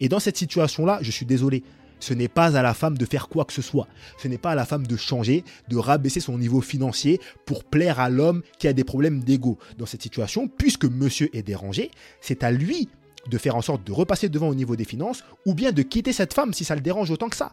Et dans cette situation-là, je suis désolé, ce n'est pas à la femme de faire quoi que ce soit. Ce n'est pas à la femme de changer, de rabaisser son niveau financier pour plaire à l'homme qui a des problèmes d'ego. Dans cette situation, puisque monsieur est dérangé, c'est à lui de faire en sorte de repasser devant au niveau des finances ou bien de quitter cette femme si ça le dérange autant que ça.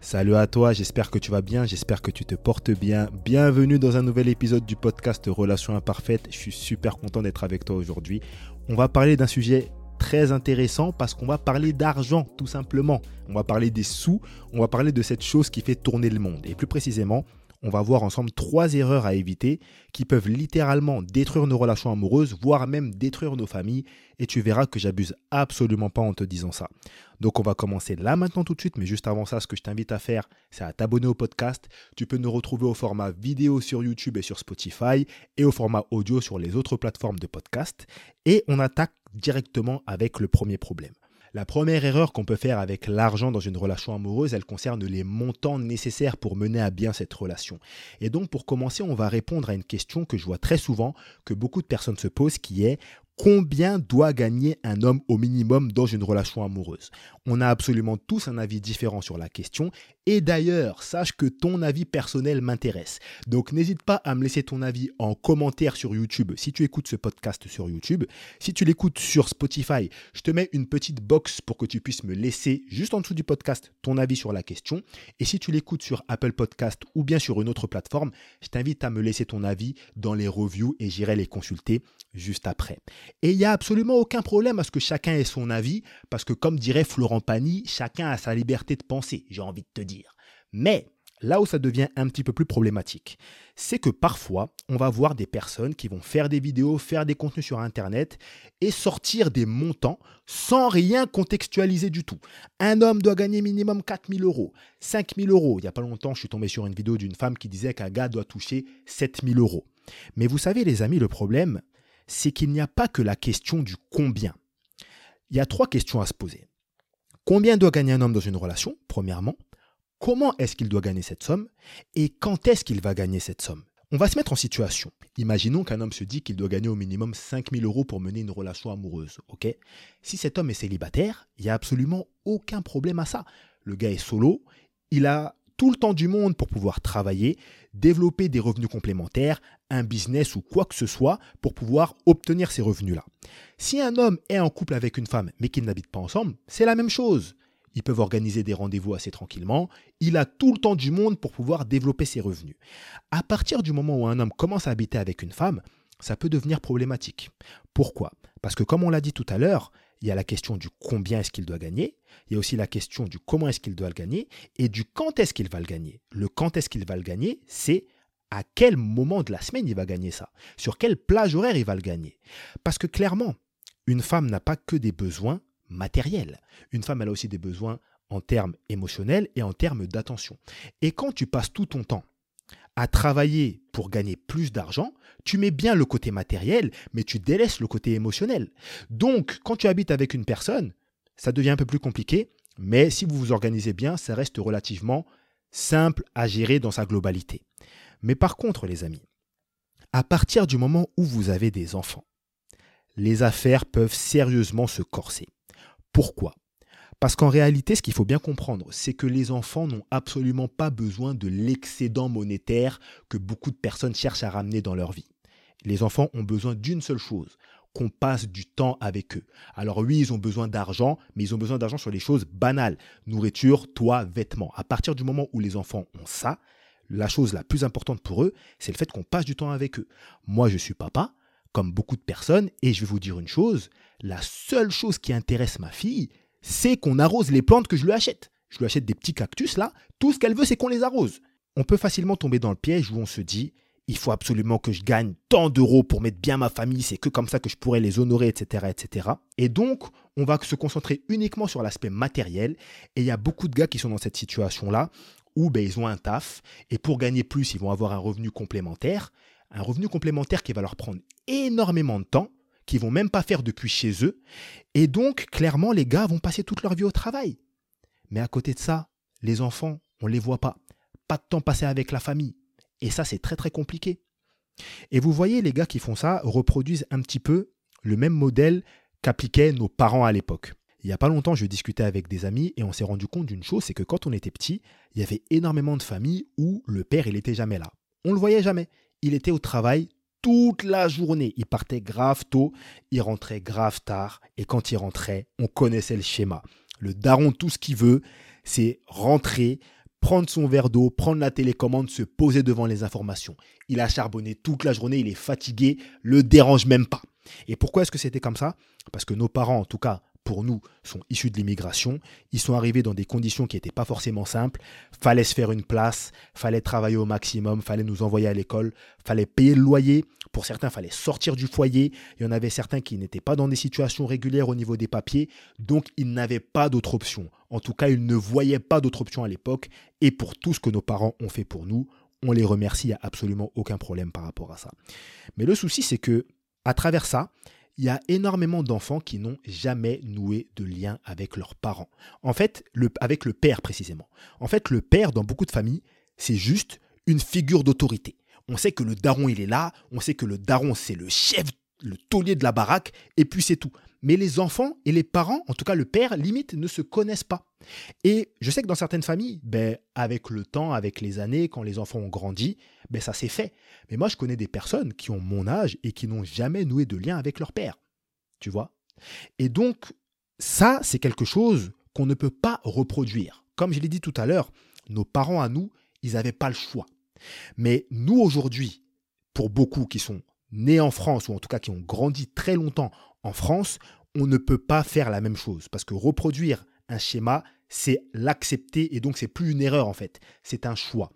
Salut à toi, j'espère que tu vas bien, j'espère que tu te portes bien. Bienvenue dans un nouvel épisode du podcast Relations imparfaites. Je suis super content d'être avec toi aujourd'hui. On va parler d'un sujet très intéressant parce qu'on va parler d'argent tout simplement. On va parler des sous, on va parler de cette chose qui fait tourner le monde. Et plus précisément, on va voir ensemble trois erreurs à éviter qui peuvent littéralement détruire nos relations amoureuses, voire même détruire nos familles. Et tu verras que j'abuse absolument pas en te disant ça. Donc on va commencer là maintenant tout de suite, mais juste avant ça, ce que je t'invite à faire, c'est à t'abonner au podcast. Tu peux nous retrouver au format vidéo sur YouTube et sur Spotify et au format audio sur les autres plateformes de podcast. Et on attaque directement avec le premier problème. La première erreur qu'on peut faire avec l'argent dans une relation amoureuse, elle concerne les montants nécessaires pour mener à bien cette relation. Et donc pour commencer, on va répondre à une question que je vois très souvent, que beaucoup de personnes se posent, qui est Combien doit gagner un homme au minimum dans une relation amoureuse? On a absolument tous un avis différent sur la question. Et d'ailleurs, sache que ton avis personnel m'intéresse. Donc n'hésite pas à me laisser ton avis en commentaire sur YouTube si tu écoutes ce podcast sur YouTube. Si tu l'écoutes sur Spotify, je te mets une petite box pour que tu puisses me laisser juste en dessous du podcast ton avis sur la question. Et si tu l'écoutes sur Apple Podcast ou bien sur une autre plateforme, je t'invite à me laisser ton avis dans les reviews et j'irai les consulter juste après. Et il n'y a absolument aucun problème à ce que chacun ait son avis, parce que comme dirait Florent Pagny, chacun a sa liberté de penser, j'ai envie de te dire. Mais là où ça devient un petit peu plus problématique, c'est que parfois, on va voir des personnes qui vont faire des vidéos, faire des contenus sur Internet et sortir des montants sans rien contextualiser du tout. Un homme doit gagner minimum 4000 euros, 5000 euros. Il n'y a pas longtemps, je suis tombé sur une vidéo d'une femme qui disait qu'un gars doit toucher 7000 euros. Mais vous savez, les amis, le problème, c'est qu'il n'y a pas que la question du combien. Il y a trois questions à se poser. Combien doit gagner un homme dans une relation, premièrement? Comment est-ce qu'il doit gagner cette somme Et quand est-ce qu'il va gagner cette somme? On va se mettre en situation. Imaginons qu'un homme se dit qu'il doit gagner au minimum 5000 euros pour mener une relation amoureuse. si cet homme est célibataire, il n'y a absolument aucun problème à ça. Le gars est solo, il a tout le temps du monde pour pouvoir travailler, développer des revenus complémentaires, un business ou quoi que ce soit pour pouvoir obtenir ces revenus-là. Si un homme est en couple avec une femme mais qu'ils n'habitent pas ensemble, c'est la même chose. Ils peuvent organiser des rendez-vous assez tranquillement. Il a tout le temps du monde pour pouvoir développer ses revenus. À partir du moment où un homme commence à habiter avec une femme, ça peut devenir problématique. Pourquoi? Parce que comme on l'a dit tout à l'heure, il y a la question du combien est-ce qu'il doit gagner, il y a aussi la question du comment est-ce qu'il doit le gagner et du quand est-ce qu'il va le gagner. Le quand est-ce qu'il va le gagner, c'est à quel moment de la semaine il va gagner ça, sur quelle plage horaire il va le gagner. Parce que clairement, une femme n'a pas que des besoins matériels. Une femme, a aussi des besoins en termes émotionnels et en termes d'attention. Et quand tu passes tout ton temps à travailler pour gagner plus d'argent, tu mets bien le côté matériel, mais tu délaisses le côté émotionnel. Donc, quand tu habites avec une personne, ça devient un peu plus compliqué, mais si vous vous organisez bien, ça reste relativement simple à gérer dans sa globalité. Mais par contre, les amis, à partir du moment où vous avez des enfants, les affaires peuvent sérieusement se corser. Pourquoi parce qu'en réalité, ce qu'il faut bien comprendre, c'est que les enfants n'ont absolument pas besoin de l'excédent monétaire que beaucoup de personnes cherchent à ramener dans leur vie. Les enfants ont besoin d'une seule chose, qu'on passe du temps avec eux. Alors oui, ils ont besoin d'argent, mais ils ont besoin d'argent sur les choses banales. Nourriture, toit, vêtements. À partir du moment où les enfants ont ça, la chose la plus importante pour eux, c'est le fait qu'on passe du temps avec eux. Moi, je suis papa, comme beaucoup de personnes, et je vais vous dire une chose, la seule chose qui intéresse ma fille, c'est qu'on arrose les plantes que je lui achète. Je lui achète des petits cactus là, tout ce qu'elle veut, c'est qu'on les arrose. On peut facilement tomber dans le piège où on se dit, il faut absolument que je gagne tant d'euros pour mettre bien ma famille, c'est que comme ça que je pourrais les honorer, etc., etc. Et donc, on va se concentrer uniquement sur l'aspect matériel. Et il y a beaucoup de gars qui sont dans cette situation-là où ben, ils ont un taf et pour gagner plus, ils vont avoir un revenu complémentaire. Un revenu complémentaire qui va leur prendre énormément de temps, qu'ils vont même pas faire depuis chez eux. Et donc, clairement, les gars vont passer toute leur vie au travail. Mais à côté de ça, les enfants, on les voit pas. Pas de temps passé avec la famille. Et ça, c'est très très compliqué. Et vous voyez, les gars qui font ça reproduisent un petit peu le même modèle qu'appliquaient nos parents à l'époque. Il n'y a pas longtemps, je discutais avec des amis et on s'est rendu compte d'une chose, c'est que quand on était petit, il y avait énormément de familles où le père, il n'était jamais là. On le voyait jamais. Il était au travail toute la journée. Il partait grave tôt, il rentrait grave tard. Et quand il rentrait, on connaissait le schéma. Le daron, tout ce qu'il veut, c'est rentrer, prendre son verre d'eau, prendre la télécommande, se poser devant les informations. Il a charbonné toute la journée, il est fatigué, le dérange même pas. Et pourquoi est-ce que c'était comme ça? Parce que nos parents, en tout cas pour nous, sont issus de l'immigration. Ils sont arrivés dans des conditions qui n'étaient pas forcément simples. Fallait se faire une place, fallait travailler au maximum, fallait nous envoyer à l'école, fallait payer le loyer. Pour certains, fallait sortir du foyer. Il y en avait certains qui n'étaient pas dans des situations régulières au niveau des papiers, donc ils n'avaient pas d'autre option. En tout cas, ils ne voyaient pas d'autre option à l'époque. Et pour tout ce que nos parents ont fait pour nous, on les remercie, il n'y a absolument aucun problème par rapport à ça. Mais le souci, c'est que à travers ça, il y a énormément d'enfants qui n'ont jamais noué de lien avec leurs parents. En fait, avec le père précisément. En fait, le père, dans beaucoup de familles, c'est juste une figure d'autorité. On sait que le daron, il est là, on sait que le daron, c'est le chef, le taulier de la baraque, et puis c'est tout. Mais les enfants et les parents, en tout cas le père, limite, ne se connaissent pas. Et je sais que dans certaines familles, ben, avec le temps, avec les années, quand les enfants ont grandi, ben, ça s'est fait. Mais moi, je connais des personnes qui ont mon âge et qui n'ont jamais noué de lien avec leur père. Tu vois? Et donc, ça, c'est quelque chose qu'on ne peut pas reproduire. Comme je l'ai dit tout à l'heure, nos parents à nous, ils n'avaient pas le choix. Mais nous, aujourd'hui, pour beaucoup qui sont nés en France, ou en tout cas qui ont grandi très longtemps en France, on ne peut pas faire la même chose. Parce que reproduire un schéma, c'est l'accepter et donc c'est plus une erreur en fait, c'est un choix.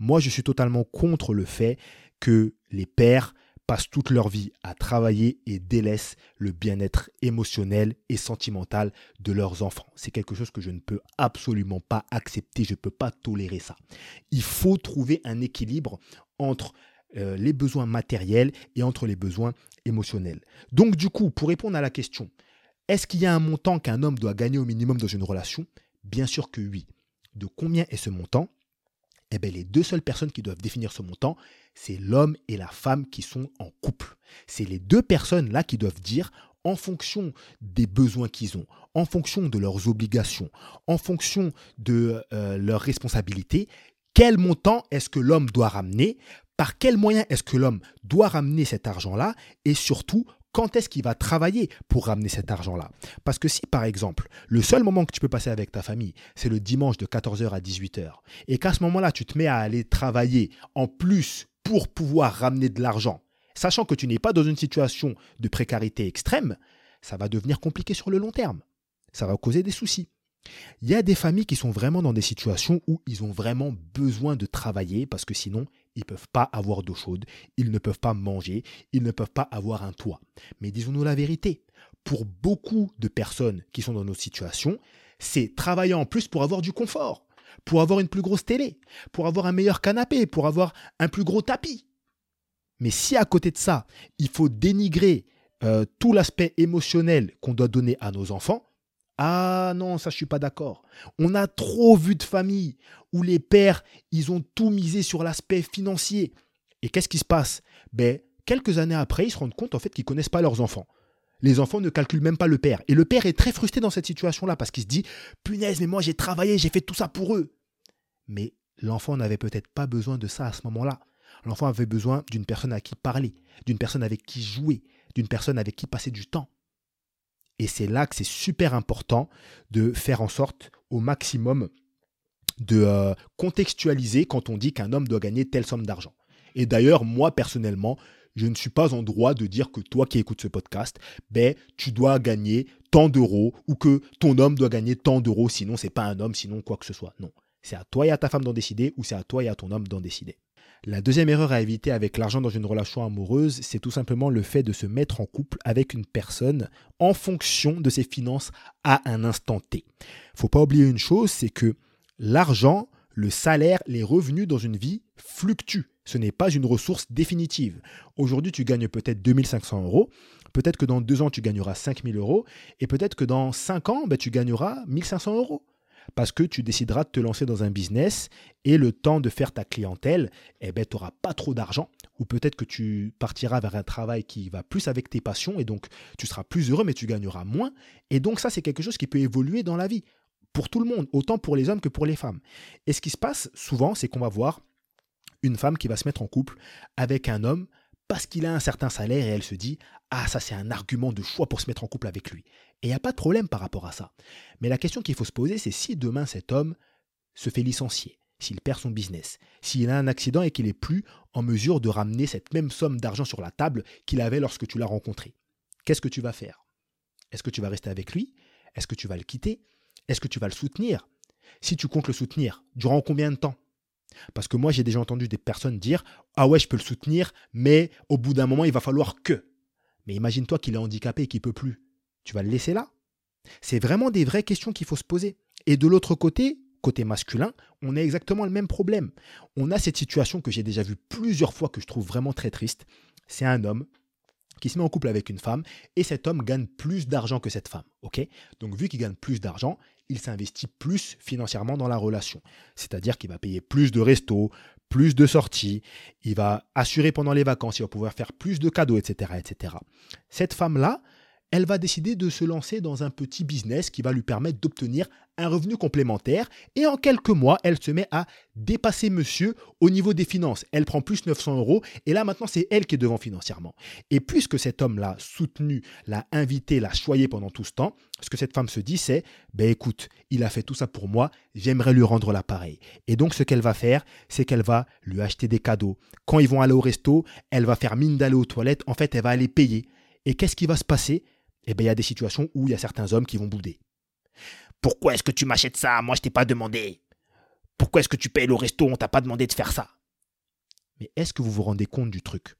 Moi, je suis totalement contre le fait que les pères passent toute leur vie à travailler et délaissent le bien-être émotionnel et sentimental de leurs enfants. C'est quelque chose que je ne peux absolument pas accepter, je ne peux pas tolérer ça. Il faut trouver un équilibre entre euh, les besoins matériels et entre les besoins émotionnels. Donc du coup, pour répondre à la question, est-ce qu'il y a un montant qu'un homme doit gagner au minimum dans une relation? Bien sûr que oui. De combien est ce montant? Eh bien, les deux seules personnes qui doivent définir ce montant, c'est l'homme et la femme qui sont en couple. C'est les deux personnes-là qui doivent dire, en fonction des besoins qu'ils ont, en fonction de leurs obligations, en fonction de euh, leurs responsabilités, quel montant est-ce que l'homme doit ramener, par quel moyen est-ce que l'homme doit ramener cet argent-là, et surtout quand est-ce qu'il va travailler pour ramener cet argent-là? Parce que si, par exemple, le seul moment que tu peux passer avec ta famille, c'est le dimanche de 14h à 18h, et qu'à ce moment-là, tu te mets à aller travailler en plus pour pouvoir ramener de l'argent, sachant que tu n'es pas dans une situation de précarité extrême, ça va devenir compliqué sur le long terme. Ça va causer des soucis. Il y a des familles qui sont vraiment dans des situations où ils ont vraiment besoin de travailler parce que sinon, ils ne peuvent pas avoir d'eau chaude, ils ne peuvent pas manger, ils ne peuvent pas avoir un toit. Mais disons-nous la vérité, pour beaucoup de personnes qui sont dans nos situations, c'est travailler en plus pour avoir du confort, pour avoir une plus grosse télé, pour avoir un meilleur canapé, pour avoir un plus gros tapis. Mais si à côté de ça, il faut dénigrer euh, tout l'aspect émotionnel qu'on doit donner à nos enfants, ah non, ça je suis pas d'accord. On a trop vu de familles où les pères, ils ont tout misé sur l'aspect financier. Et qu'est-ce qui se passe? Ben quelques années après, ils se rendent compte en fait qu'ils connaissent pas leurs enfants. Les enfants ne calculent même pas le père. Et le père est très frustré dans cette situation-là parce qu'il se dit Punaise, mais moi j'ai travaillé, j'ai fait tout ça pour eux. Mais l'enfant n'avait peut-être pas besoin de ça à ce moment-là. L'enfant avait besoin d'une personne à qui parler, d'une personne avec qui jouer, d'une personne avec qui passer du temps. Et c'est là que c'est super important de faire en sorte au maximum de euh, contextualiser quand on dit qu'un homme doit gagner telle somme d'argent. Et d'ailleurs, moi personnellement, je ne suis pas en droit de dire que toi qui écoutes ce podcast, ben, tu dois gagner tant d'euros ou que ton homme doit gagner tant d'euros, sinon c'est pas un homme, sinon quoi que ce soit. Non. C'est à toi et à ta femme d'en décider ou c'est à toi et à ton homme d'en décider. La deuxième erreur à éviter avec l'argent dans une relation amoureuse, c'est tout simplement le fait de se mettre en couple avec une personne en fonction de ses finances à un instant T. Faut pas oublier une chose, c'est que l'argent, le salaire, les revenus dans une vie fluctuent. Ce n'est pas une ressource définitive. Aujourd'hui, tu gagnes peut-être 2500 euros. Peut-être que dans deux ans, tu gagneras 5000 euros. Et peut-être que dans cinq ans, ben, tu gagneras 1500 euros. Parce que tu décideras de te lancer dans un business et le temps de faire ta clientèle, eh ben, tu n'auras pas trop d'argent ou peut-être que tu partiras vers un travail qui va plus avec tes passions et donc tu seras plus heureux mais tu gagneras moins. Et donc ça, c'est quelque chose qui peut évoluer dans la vie pour tout le monde, autant pour les hommes que pour les femmes. Et ce qui se passe souvent, c'est qu'on va voir une femme qui va se mettre en couple avec un homme parce qu'il a un certain salaire et elle se dit Ah, ça c'est un argument de choix pour se mettre en couple avec lui. Et il n'y a pas de problème par rapport à ça. Mais la question qu'il faut se poser, c'est si demain cet homme se fait licencier, s'il perd son business, s'il a un accident et qu'il n'est plus en mesure de ramener cette même somme d'argent sur la table qu'il avait lorsque tu l'as rencontré. Qu'est-ce que tu vas faire? Est-ce que tu vas rester avec lui? Est-ce que tu vas le quitter? Est-ce que tu vas le soutenir? Si tu comptes le soutenir, durant combien de temps? Parce que moi, j'ai déjà entendu des personnes dire Ah ouais, je peux le soutenir, mais au bout d'un moment, il va falloir que. Mais imagine-toi qu'il est handicapé et qu'il peut plus. Tu vas le laisser là C'est vraiment des vraies questions qu'il faut se poser. Et de l'autre côté, côté masculin, on a exactement le même problème. On a cette situation que j'ai déjà vue plusieurs fois que je trouve vraiment très triste. C'est un homme qui se met en couple avec une femme et cet homme gagne plus d'argent que cette femme. ok? Donc vu qu'il gagne plus d'argent, il s'investit plus financièrement dans la relation. C'est-à-dire qu'il va payer plus de restos, plus de sorties, il va assurer pendant les vacances, il va pouvoir faire plus de cadeaux, etc. etc. Cette femme-là, elle va décider de se lancer dans un petit business qui va lui permettre d'obtenir un revenu complémentaire et en quelques mois, elle se met à dépasser monsieur au niveau des finances. Elle prend plus 900 euros et là maintenant c'est elle qui est devant financièrement. Et puisque cet homme l'a soutenu, l'a invité, l'a choyé pendant tout ce temps, ce que cette femme se dit c'est, ben écoute, il a fait tout ça pour moi, j'aimerais lui rendre l'appareil. Et donc ce qu'elle va faire, c'est qu'elle va lui acheter des cadeaux. Quand ils vont aller au resto, elle va faire mine d'aller aux toilettes, en fait elle va aller payer. Et qu'est-ce qui va se passer? Eh bien, il y a des situations où il y a certains hommes qui vont bouder. Pourquoi est-ce que tu m'achètes ça? Moi, je t'ai pas demandé. Pourquoi est-ce que tu payes le resto? On t'a pas demandé de faire ça. Mais est-ce que vous vous rendez compte du truc?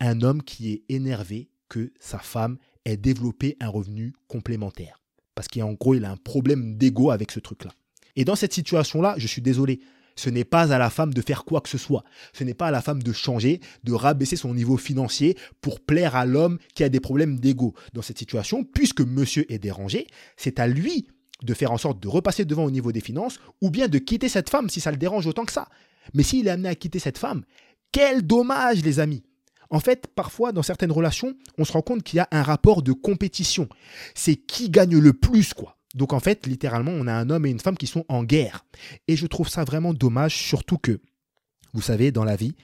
Un homme qui est énervé que sa femme ait développé un revenu complémentaire. Parce qu'en gros, il a un problème d'ego avec ce truc-là. Et dans cette situation-là, je suis désolé, ce n'est pas à la femme de faire quoi que ce soit. Ce n'est pas à la femme de changer, de rabaisser son niveau financier pour plaire à l'homme qui a des problèmes d'ego. Dans cette situation, puisque monsieur est dérangé, c'est à lui de faire en sorte de repasser devant au niveau des finances ou bien de quitter cette femme si ça le dérange autant que ça. Mais s'il est amené à quitter cette femme, quel dommage les amis en fait, parfois, dans certaines relations, on se rend compte qu'il y a un rapport de compétition. C'est qui gagne le plus, quoi. Donc en fait, littéralement, on a un homme et une femme qui sont en guerre. Et je trouve ça vraiment dommage, surtout que, vous savez, dans la vie,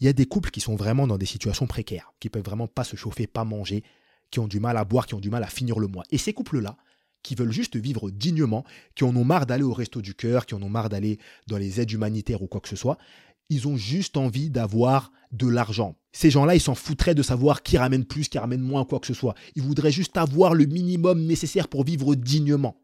il y a des couples qui sont vraiment dans des situations précaires, qui peuvent vraiment pas se chauffer, pas manger, qui ont du mal à boire, qui ont du mal à finir le mois. Et ces couples-là, qui veulent juste vivre dignement, qui en ont marre d'aller au resto du cœur, qui en ont marre d'aller dans les aides humanitaires ou quoi que ce soit, ils ont juste envie d'avoir de l'argent. Ces gens-là, ils s'en foutraient de savoir qui ramène plus, qui ramène moins, quoi que ce soit. Ils voudraient juste avoir le minimum nécessaire pour vivre dignement.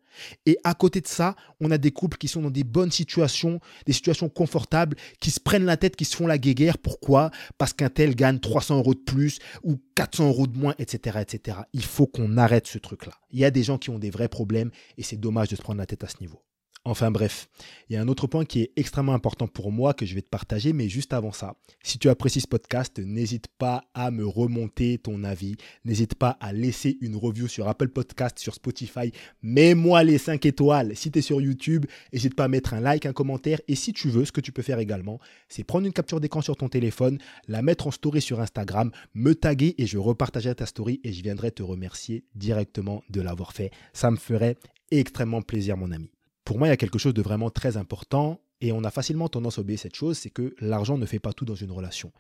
Et à côté de ça, on a des couples qui sont dans des bonnes situations, des situations confortables, qui se prennent la tête, qui se font la guéguerre. Pourquoi? Parce qu'un tel gagne 300 euros de plus ou 400 euros de moins, etc. etc. Il faut qu'on arrête ce truc-là. Il y a des gens qui ont des vrais problèmes et c'est dommage de se prendre la tête à ce niveau. Enfin bref, il y a un autre point qui est extrêmement important pour moi que je vais te partager, mais juste avant ça, si tu apprécies ce podcast, n'hésite pas à me remonter ton avis, n'hésite pas à laisser une review sur Apple Podcast, sur Spotify, mets-moi les 5 étoiles. Si tu es sur YouTube, n'hésite pas à mettre un like, un commentaire, et si tu veux, ce que tu peux faire également, c'est prendre une capture d'écran sur ton téléphone, la mettre en story sur Instagram, me taguer et je repartagerai ta story et je viendrai te remercier directement de l'avoir fait. Ça me ferait extrêmement plaisir mon ami pour moi, il y a quelque chose de vraiment très important et on a facilement tendance à oublier cette chose, c'est que l'argent ne fait pas tout dans une relation.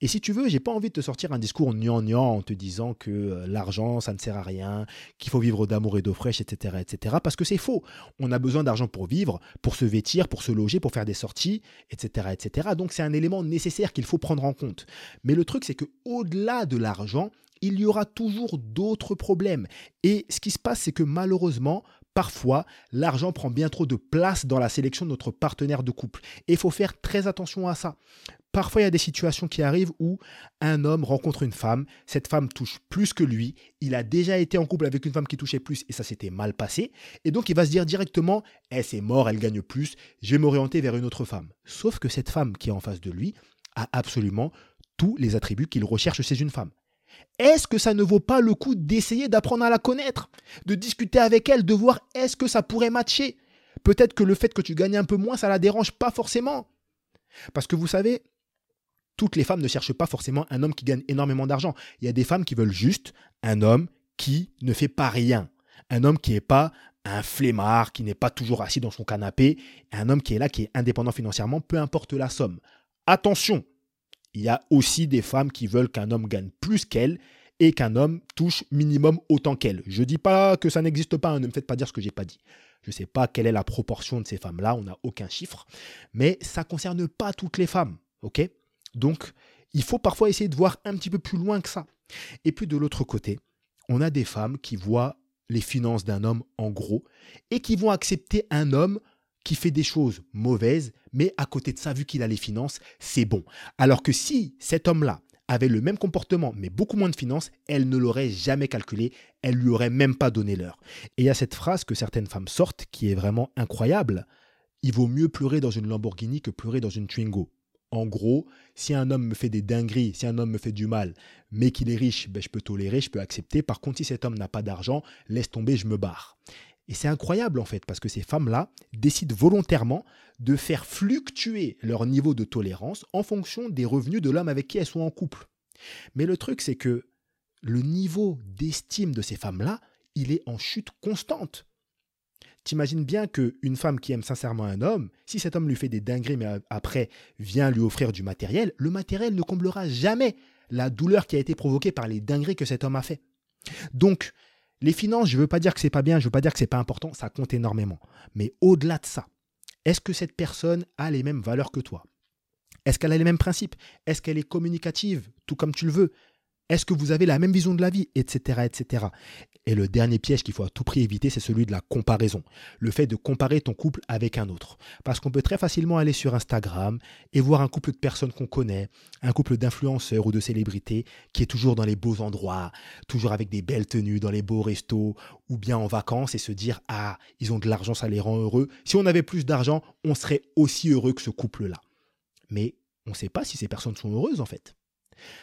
Et si tu veux, j'ai pas envie de te sortir un discours gnangnan en te disant que euh, l'argent, ça ne sert à rien, qu'il faut vivre d'amour et d'eau fraîche, etc., etc., parce que c'est faux. On a besoin d'argent pour vivre, pour se vêtir, pour se loger, pour faire des sorties, etc., etc. Donc c'est un élément nécessaire qu'il faut prendre en compte. Mais le truc, c'est que au-delà de l'argent, il y aura toujours d'autres problèmes. Et ce qui se passe, c'est que malheureusement, Parfois, l'argent prend bien trop de place dans la sélection de notre partenaire de couple. Et il faut faire très attention à ça. Parfois, il y a des situations qui arrivent où un homme rencontre une femme, cette femme touche plus que lui, il a déjà été en couple avec une femme qui touchait plus et ça s'était mal passé, et donc il va se dire directement, eh, c'est mort, elle gagne plus, je vais m'orienter vers une autre femme. Sauf que cette femme qui est en face de lui a absolument tous les attributs qu'il recherche chez une femme est-ce que ça ne vaut pas le coup d'essayer d'apprendre à la connaître, de discuter avec elle, de voir est-ce que ça pourrait matcher? Peut-être que le fait que tu gagnes un peu moins, ça la dérange pas forcément. Parce que vous savez, toutes les femmes ne cherchent pas forcément un homme qui gagne énormément d'argent. Il y a des femmes qui veulent juste un homme qui ne fait pas rien. Un homme qui n'est pas un flemmard, qui n'est pas toujours assis dans son canapé. Un homme qui est là, qui est indépendant financièrement, peu importe la somme. Attention, il y a aussi des femmes qui veulent qu'un homme gagne plus qu'elle et qu'un homme touche minimum autant qu'elle. Je ne dis pas que ça n'existe pas, hein, ne me faites pas dire ce que j'ai pas dit. Je ne sais pas quelle est la proportion de ces femmes-là, on n'a aucun chiffre, mais ça ne concerne pas toutes les femmes, ok? Donc, il faut parfois essayer de voir un petit peu plus loin que ça. Et puis de l'autre côté, on a des femmes qui voient les finances d'un homme en gros et qui vont accepter un homme qui fait des choses mauvaises, mais à côté de ça, vu qu'il a les finances, c'est bon. Alors que si cet homme-là avait le même comportement, mais beaucoup moins de finances, elle ne l'aurait jamais calculé, elle lui aurait même pas donné l'heure. Et il y a cette phrase que certaines femmes sortent qui est vraiment incroyable. Il vaut mieux pleurer dans une Lamborghini que pleurer dans une Twingo. En gros, si un homme me fait des dingueries, si un homme me fait du mal, mais qu'il est riche, ben je peux tolérer, je peux accepter. Par contre, si cet homme n'a pas d'argent, laisse tomber, je me barre. Et c'est incroyable en fait, parce que ces femmes-là décident volontairement de faire fluctuer leur niveau de tolérance en fonction des revenus de l'homme avec qui elles sont en couple. Mais le truc, c'est que le niveau d'estime de ces femmes-là, il est en chute constante. T'imagines bien qu'une femme qui aime sincèrement un homme, si cet homme lui fait des dingueries, mais après vient lui offrir du matériel, le matériel ne comblera jamais la douleur qui a été provoquée par les dingueries que cet homme a fait. Donc, les finances, je ne veux pas dire que c'est pas bien, je ne veux pas dire que c'est pas important, ça compte énormément. Mais au-delà de ça, est-ce que cette personne a les mêmes valeurs que toi? Est-ce qu'elle a les mêmes principes? Est-ce qu'elle est communicative, tout comme tu le veux? Est-ce que vous avez la même vision de la vie Etc. etc. Et le dernier piège qu'il faut à tout prix éviter, c'est celui de la comparaison. Le fait de comparer ton couple avec un autre. Parce qu'on peut très facilement aller sur Instagram et voir un couple de personnes qu'on connaît, un couple d'influenceurs ou de célébrités qui est toujours dans les beaux endroits, toujours avec des belles tenues, dans les beaux restos, ou bien en vacances et se dire Ah, ils ont de l'argent, ça les rend heureux. Si on avait plus d'argent, on serait aussi heureux que ce couple-là. Mais on ne sait pas si ces personnes sont heureuses en fait.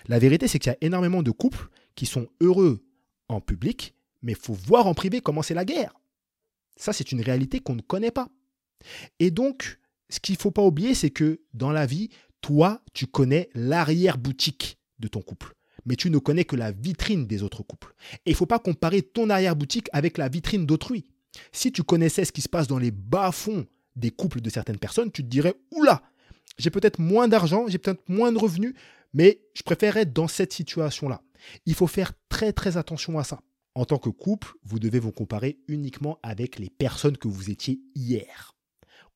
La vérité, c'est qu'il y a énormément de couples qui sont heureux en public, mais faut voir en privé comment c'est la guerre. Ça, c'est une réalité qu'on ne connaît pas. Et donc, ce qu'il ne faut pas oublier, c'est que dans la vie, toi, tu connais l'arrière-boutique de ton couple, mais tu ne connais que la vitrine des autres couples. Et il ne faut pas comparer ton arrière-boutique avec la vitrine d'autrui. Si tu connaissais ce qui se passe dans les bas-fonds des couples de certaines personnes, tu te dirais, oula, j'ai peut-être moins d'argent, j'ai peut-être moins de revenus, mais je préfère être dans cette situation-là. Il faut faire très très attention à ça. En tant que couple, vous devez vous comparer uniquement avec les personnes que vous étiez hier.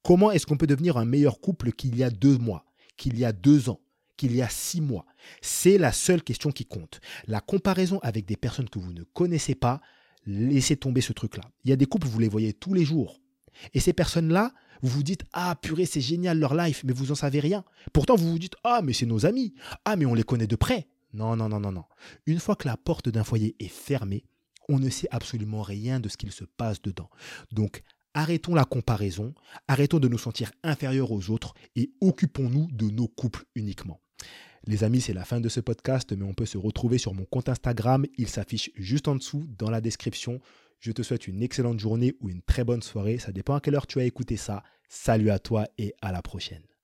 Comment est-ce qu'on peut devenir un meilleur couple qu'il y a deux mois, qu'il y a deux ans, qu'il y a six mois? C'est la seule question qui compte. La comparaison avec des personnes que vous ne connaissez pas, laissez tomber ce truc-là. Il y a des couples, vous les voyez tous les jours. Et ces personnes-là, vous vous dites Ah, purée, c'est génial leur life, mais vous en savez rien. Pourtant, vous vous dites Ah, mais c'est nos amis. Ah, mais on les connaît de près. Non, non, non, non, non. Une fois que la porte d'un foyer est fermée, on ne sait absolument rien de ce qu'il se passe dedans. Donc, arrêtons la comparaison, arrêtons de nous sentir inférieurs aux autres et occupons-nous de nos couples uniquement. Les amis, c'est la fin de ce podcast, mais on peut se retrouver sur mon compte Instagram. Il s'affiche juste en dessous dans la description. Je te souhaite une excellente journée ou une très bonne soirée. Ça dépend à quelle heure tu as écouté ça. Salut à toi et à la prochaine.